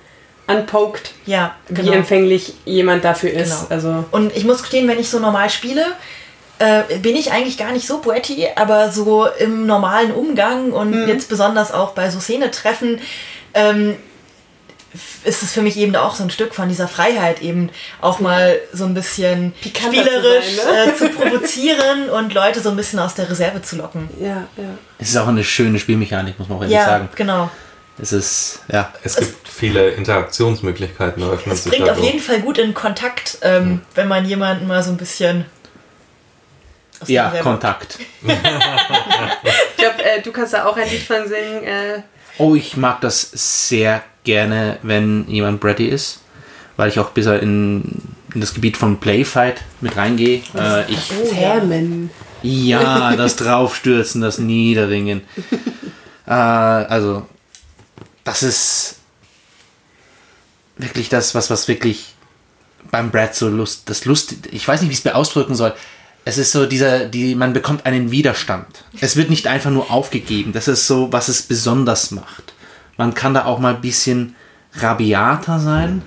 [SPEAKER 2] anpokt,
[SPEAKER 6] ja,
[SPEAKER 2] genau. wie empfänglich jemand dafür ist. Genau. Also
[SPEAKER 6] und ich muss gestehen, wenn ich so normal spiele, äh, bin ich eigentlich gar nicht so poetti, aber so im normalen Umgang und mhm. jetzt besonders auch bei so Szenetreffen ähm, ist es für mich eben auch so ein Stück von dieser Freiheit, eben auch mal so ein bisschen Pikanter spielerisch zu, sein, ne? äh, zu, provozieren und Leute so ein bisschen aus der Reserve zu locken.
[SPEAKER 2] Ja, ja.
[SPEAKER 5] Es ist auch eine schöne Spielmechanik, muss man auch ehrlich
[SPEAKER 6] ja,
[SPEAKER 5] sagen.
[SPEAKER 6] genau.
[SPEAKER 5] Es ist, ja.
[SPEAKER 1] Es, es gibt viele Interaktionsmöglichkeiten.
[SPEAKER 6] Es bringt auf jeden Fall gut in Kontakt, ähm, hm. wenn man jemanden mal so ein bisschen
[SPEAKER 5] ja, Kontakt. *laughs*
[SPEAKER 2] ich glaube, äh, du kannst da auch ein Lied von singen. Äh.
[SPEAKER 5] Oh, ich mag das sehr gerne, wenn jemand Bratty ist, weil ich auch bisher in, in das Gebiet von Playfight mit reingehe. Äh, ich,
[SPEAKER 2] Zähmen.
[SPEAKER 5] Ja, das Draufstürzen, das Niederringen. *laughs* äh, also, das ist wirklich das, was, was wirklich beim Brad so Lust, das Lust, ich weiß nicht, wie ich es mir ausdrücken soll. Es ist so dieser, die, man bekommt einen Widerstand. Es wird nicht einfach nur aufgegeben. Das ist so, was es besonders macht. Man kann da auch mal ein bisschen rabiater sein.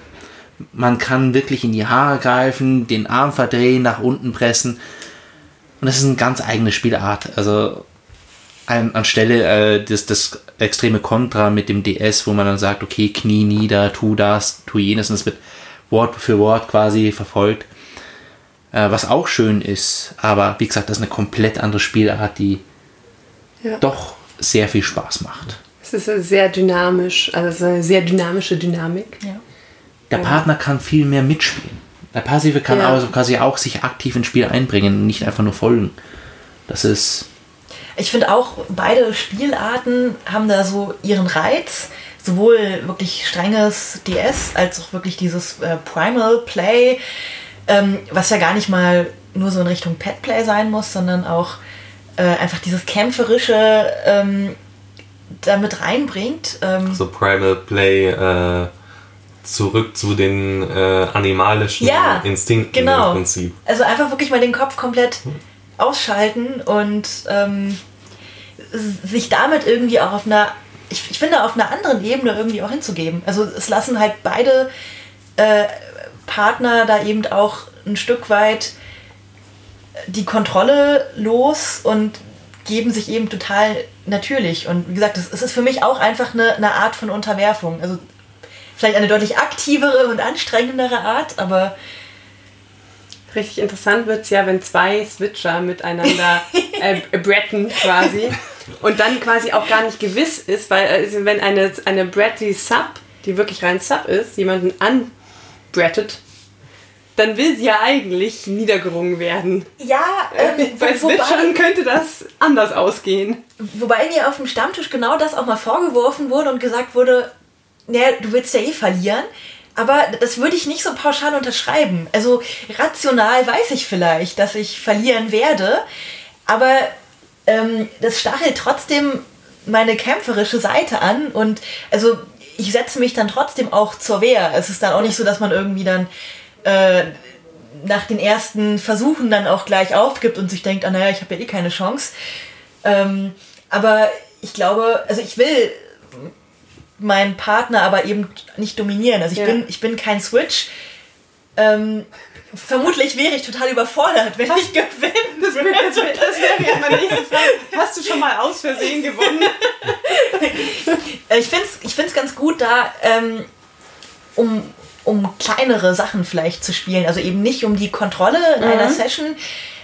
[SPEAKER 5] Man kann wirklich in die Haare greifen, den Arm verdrehen, nach unten pressen. Und das ist eine ganz eigene Spielart. Also an, anstelle äh, das, das extreme Kontra mit dem DS, wo man dann sagt, okay, Knie nieder, tu das, tu jenes und es wird Wort für Wort quasi verfolgt. Äh, was auch schön ist, aber wie gesagt, das ist eine komplett andere Spielart, die
[SPEAKER 2] Ja.
[SPEAKER 5] doch sehr viel Spaß macht.
[SPEAKER 2] Es ist sehr dynamisch, also es ist eine sehr dynamische Dynamik.
[SPEAKER 6] Ja.
[SPEAKER 5] Der Partner kann viel mehr mitspielen. Der Passive kann
[SPEAKER 2] Ja.
[SPEAKER 5] also quasi auch sich aktiv ins Spiel einbringen und nicht einfach nur folgen. Das ist
[SPEAKER 6] Ich finde auch, beide Spielarten haben da so ihren Reiz. Sowohl wirklich strenges DS als auch wirklich dieses äh, Primal Play, ähm, was ja gar nicht mal nur so in Richtung Pet Play sein muss, sondern auch äh, einfach dieses kämpferische ähm, damit reinbringt. Ähm,
[SPEAKER 1] So Primal Play äh, zurück zu den äh, animalischen
[SPEAKER 6] Ja,
[SPEAKER 1] Instinkten
[SPEAKER 6] genau.
[SPEAKER 1] im Prinzip.
[SPEAKER 6] Also einfach wirklich mal den Kopf komplett ausschalten und ähm, sich damit irgendwie auch auf einer, ich, ich finde, auf einer anderen Ebene irgendwie auch hinzugeben. Also es lassen halt beide äh, Partner da eben auch ein Stück weit die Kontrolle los und geben sich eben total natürlich. Und wie gesagt, es ist für mich auch einfach eine, eine Art von Unterwerfung. Also vielleicht eine deutlich aktivere und anstrengendere Art, aber
[SPEAKER 2] Richtig interessant wird es ja, wenn zwei Switcher miteinander *laughs* äh, bretten quasi und dann quasi auch gar nicht gewiss ist, weil also wenn eine, eine Bratty Sub, die wirklich rein Sub ist, jemanden anbrettet, dann will sie ja eigentlich niedergerungen werden.
[SPEAKER 6] ja, ähm,
[SPEAKER 2] Bei Switchern könnte das anders ausgehen.
[SPEAKER 6] Wobei mir auf dem Stammtisch genau das auch mal vorgeworfen wurde und gesagt wurde, naja, du willst ja eh verlieren. Aber das würde ich nicht so pauschal unterschreiben. Also rational weiß ich vielleicht, dass ich verlieren werde, aber ähm, das stachelt trotzdem meine kämpferische Seite an und also ich setze mich dann trotzdem auch zur Wehr. Es ist dann auch nicht so, dass man irgendwie dann äh, nach den ersten Versuchen dann auch gleich aufgibt und sich denkt, ah naja, ich habe ja eh keine Chance. Ähm, aber ich glaube, also ich will meinen Partner aber eben nicht dominieren. Also ich,
[SPEAKER 2] Ja.
[SPEAKER 6] bin, ich bin kein Switch. Ähm, vermutlich wäre ich total überfordert, wenn ich gewinne.
[SPEAKER 2] Das wäre ja meine nächste Frage. Hast du schon mal aus Versehen gewonnen? *laughs*
[SPEAKER 6] Äh, Ich finde es ich find's ganz gut, da ähm, um, um kleinere Sachen vielleicht zu spielen. Also eben nicht um die Kontrolle in einer Session,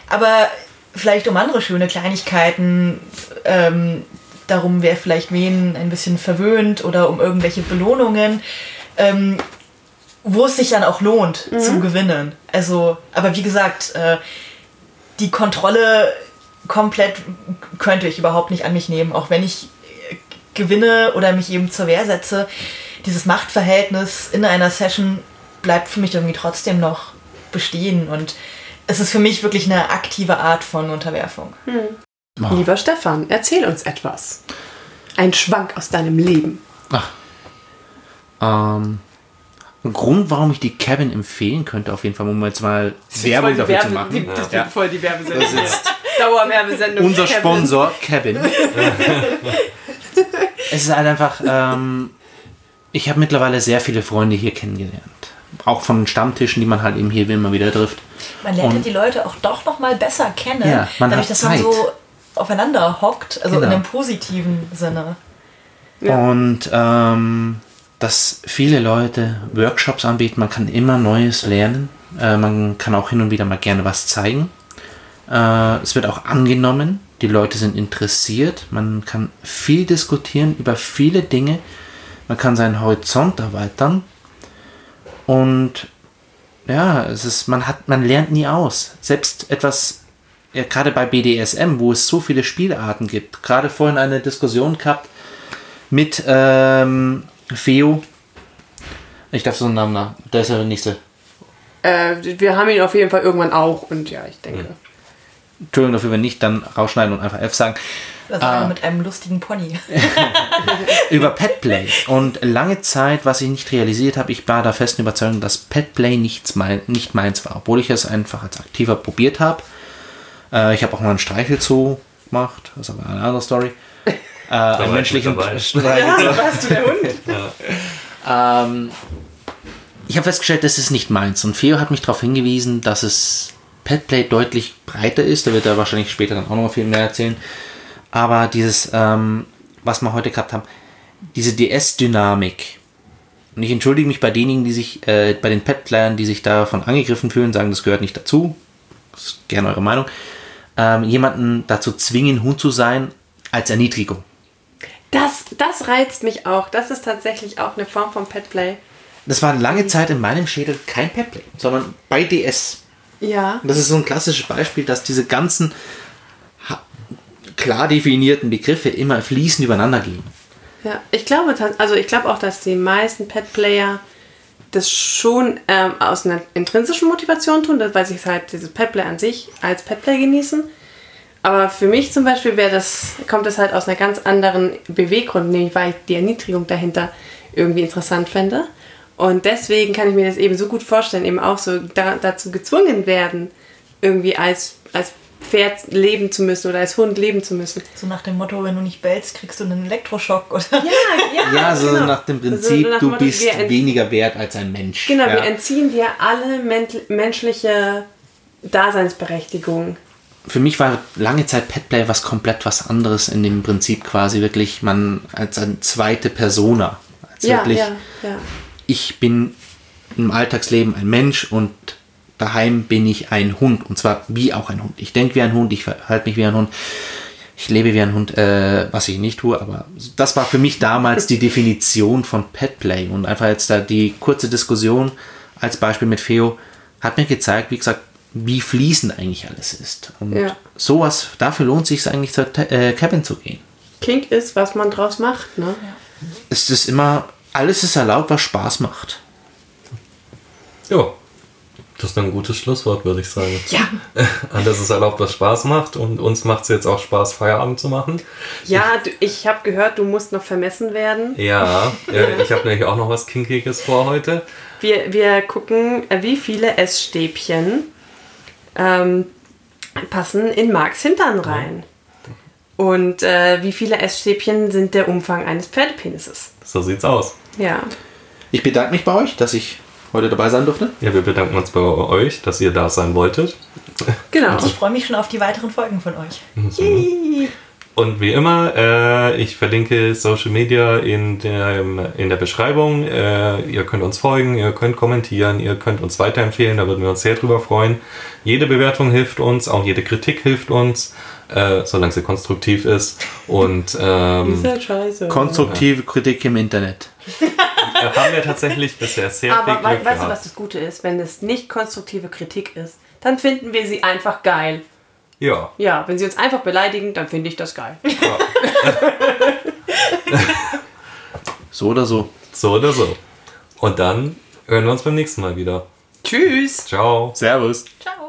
[SPEAKER 6] aber vielleicht um andere schöne Kleinigkeiten. Ähm, darum, wer vielleicht wen ein bisschen verwöhnt oder um irgendwelche Belohnungen. Ähm, wo es sich dann auch lohnt zu gewinnen. Also, aber wie gesagt, äh, die Kontrolle komplett könnte ich überhaupt nicht an mich nehmen, auch wenn ich äh, gewinne oder mich eben zur Wehr setze. Dieses Machtverhältnis in einer Session bleibt für mich irgendwie trotzdem noch bestehen und es ist für mich wirklich eine aktive Art von Unterwerfung.
[SPEAKER 2] Lieber Stefan, erzähl uns etwas. Ein Schwank aus deinem Leben.
[SPEAKER 5] ähm, ein Grund, warum ich die Cabin empfehlen könnte, auf jeden Fall, um jetzt mal Werbung dafür zu
[SPEAKER 2] Werbe-
[SPEAKER 5] machen.
[SPEAKER 2] Die, das
[SPEAKER 5] Ja.
[SPEAKER 2] wird voll die Werbesendung.
[SPEAKER 5] Das ist *laughs*
[SPEAKER 2] Dauerwerbesendung.
[SPEAKER 5] unser. Sponsor, Cabin. *laughs* es ist halt einfach, ähm, ich habe mittlerweile sehr viele Freunde hier kennengelernt. Auch von Stammtischen, die man halt eben hier immer wieder trifft.
[SPEAKER 6] Man lernt
[SPEAKER 5] Und-
[SPEAKER 6] die Leute auch doch noch mal besser kennen,
[SPEAKER 5] Ja, man
[SPEAKER 6] dadurch, dass man
[SPEAKER 5] Zeit.
[SPEAKER 6] so aufeinander hockt, also in
[SPEAKER 5] Genau.
[SPEAKER 6] einem positiven Sinne.
[SPEAKER 2] Ja.
[SPEAKER 5] Und ähm, dass viele Leute Workshops anbieten, man kann immer Neues lernen. Äh, man kann auch hin und wieder mal gerne was zeigen. Äh, es wird auch angenommen, die Leute sind interessiert, man kann viel diskutieren über viele Dinge, man kann seinen Horizont erweitern und ja, es ist, man hat, man lernt nie aus. Selbst etwas, ja, gerade bei BDSM, wo es so viele Spielarten gibt, gerade vorhin eine Diskussion gehabt mit ähm, Feo. Ich darf so einen Namen nach. Der ist ja der nächste.
[SPEAKER 2] Äh, wir haben ihn auf jeden Fall irgendwann auch und ja, ich denke.
[SPEAKER 5] Entschuldigung dafür, wenn nicht, dann rausschneiden und einfach F sagen.
[SPEAKER 6] Das war mit einem lustigen Pony. *laughs*
[SPEAKER 5] über Petplay. Und lange Zeit, was ich nicht realisiert habe, ich war der festen Überzeugung, dass Petplay nichts mein, nicht meins war, obwohl ich es einfach als Aktiver probiert habe. Äh, ich habe auch mal einen Streichelzoo gemacht, das ist aber eine andere Story. *laughs* Äh, einen menschlichen
[SPEAKER 1] mit dabei.
[SPEAKER 5] Streichelzoo.
[SPEAKER 2] warst du der Hund? *laughs*
[SPEAKER 5] Ähm, ich habe festgestellt, das ist nicht meins. Und Feo hat mich darauf hingewiesen, dass es Petplay deutlich breiter ist. Da wird er wahrscheinlich später dann auch noch viel mehr erzählen. Aber dieses, ähm, was wir heute gehabt haben, diese DS-Dynamik. Und ich entschuldige mich bei denjenigen, die sich, äh, bei den Pet-Playern, die sich davon angegriffen fühlen, sagen, das gehört nicht dazu. Das ist gerne eure Meinung. Ähm, jemanden dazu zwingen, Hund zu sein, als Erniedrigung.
[SPEAKER 2] Das, das reizt mich auch. Das ist tatsächlich auch eine Form von Petplay.
[SPEAKER 5] Das war lange Zeit in meinem Schädel kein Petplay, sondern bei DS.
[SPEAKER 2] Ja.
[SPEAKER 5] Und das ist so ein klassisches Beispiel, dass diese ganzen klar definierten Begriffe immer fließend übereinander gehen.
[SPEAKER 2] Ja, ich glaube, also ich glaube auch, dass die meisten Pet-Player das schon ähm, aus einer intrinsischen Motivation tun, weil sie halt dieses Petplay an sich als Petplay genießen. Aber für mich zum Beispiel das, kommt das halt aus einer ganz anderen Beweggrund, nämlich weil ich die Erniedrigung dahinter irgendwie interessant fände. Und deswegen kann ich mir das eben so gut vorstellen, eben auch so da, dazu gezwungen werden, irgendwie als, als Pferd leben zu müssen oder als Hund leben zu müssen.
[SPEAKER 6] So nach dem Motto, wenn du nicht bellst, kriegst du einen Elektroschock, oder?
[SPEAKER 2] Ja, ja,
[SPEAKER 5] Ja, so
[SPEAKER 2] genau.
[SPEAKER 5] nach dem
[SPEAKER 2] Also
[SPEAKER 5] Prinzip,
[SPEAKER 2] nach dem
[SPEAKER 5] du
[SPEAKER 2] Motto,
[SPEAKER 5] bist
[SPEAKER 2] wir ent-
[SPEAKER 5] weniger wert als ein Mensch.
[SPEAKER 2] Genau,
[SPEAKER 5] ja.
[SPEAKER 2] wir entziehen dir alle men menschliche Daseinsberechtigung.
[SPEAKER 5] Für mich war lange Zeit Petplay was komplett was anderes in dem Prinzip quasi wirklich man als eine zweite Persona. Als
[SPEAKER 2] Ja,
[SPEAKER 5] wirklich,
[SPEAKER 2] ja, ja.
[SPEAKER 5] ich bin im Alltagsleben ein Mensch und daheim bin ich ein Hund. Und zwar wie auch ein Hund. Ich denke wie ein Hund, ich verhalte mich wie ein Hund. Ich lebe wie ein Hund, äh, was ich nicht tue, aber das war für mich damals die Definition von Petplay. Und einfach jetzt da die kurze Diskussion als Beispiel mit Feo hat mir gezeigt, wie gesagt, wie fließend eigentlich alles ist. Und
[SPEAKER 2] Ja.
[SPEAKER 5] sowas, dafür lohnt sich es eigentlich zur äh, Cabin zu gehen.
[SPEAKER 2] Kink ist, was man draus macht, ne?
[SPEAKER 5] Es ist immer, alles ist erlaubt, was Spaß macht.
[SPEAKER 1] Ja, das ist ein gutes Schlusswort, würde ich sagen.
[SPEAKER 2] Ja.
[SPEAKER 1] Alles ist erlaubt, was Spaß macht und uns macht es jetzt auch Spaß, Feierabend zu machen.
[SPEAKER 2] Ja, du, ich habe gehört, du musst noch vermessen werden.
[SPEAKER 1] Ja, *laughs* äh, ich habe nämlich auch noch was Kinkiges vor heute.
[SPEAKER 2] Wir, wir gucken, äh, wie viele Essstäbchen ähm, passen in Marks Hintern rein. Und äh, wie viele Essstäbchen sind der Umfang eines Pferdepenises?
[SPEAKER 1] So sieht's aus.
[SPEAKER 2] Ja.
[SPEAKER 5] Ich bedanke mich bei euch, dass ich heute dabei sein durfte.
[SPEAKER 1] Ja, wir bedanken uns bei euch, dass ihr da sein wolltet.
[SPEAKER 2] Genau.
[SPEAKER 6] Ich freue mich schon auf die weiteren Folgen von euch.
[SPEAKER 1] Und wie immer, äh, ich verlinke Social Media in, dem, in der Beschreibung. Äh, ihr könnt uns folgen, ihr könnt kommentieren, ihr könnt uns weiterempfehlen, da würden wir uns sehr drüber freuen. Jede Bewertung hilft uns, auch jede Kritik hilft uns, äh, solange sie konstruktiv ist. Und ähm,
[SPEAKER 2] Diese Scheiße.
[SPEAKER 5] Konstruktive Kritik im Internet. *laughs*
[SPEAKER 1] äh, haben wir tatsächlich bisher sehr
[SPEAKER 2] Aber
[SPEAKER 1] viel Glück
[SPEAKER 2] weißt du,
[SPEAKER 1] gehabt.
[SPEAKER 2] was das Gute ist? Wenn es nicht konstruktive Kritik ist, dann finden wir sie einfach geil.
[SPEAKER 1] Ja,
[SPEAKER 2] Ja, wenn sie uns einfach beleidigen, dann finde ich das geil. *laughs*
[SPEAKER 5] So oder so.
[SPEAKER 1] so oder so. Und dann hören wir uns beim nächsten Mal wieder.
[SPEAKER 2] Tschüss.
[SPEAKER 1] Ciao.
[SPEAKER 5] Servus.
[SPEAKER 6] Ciao.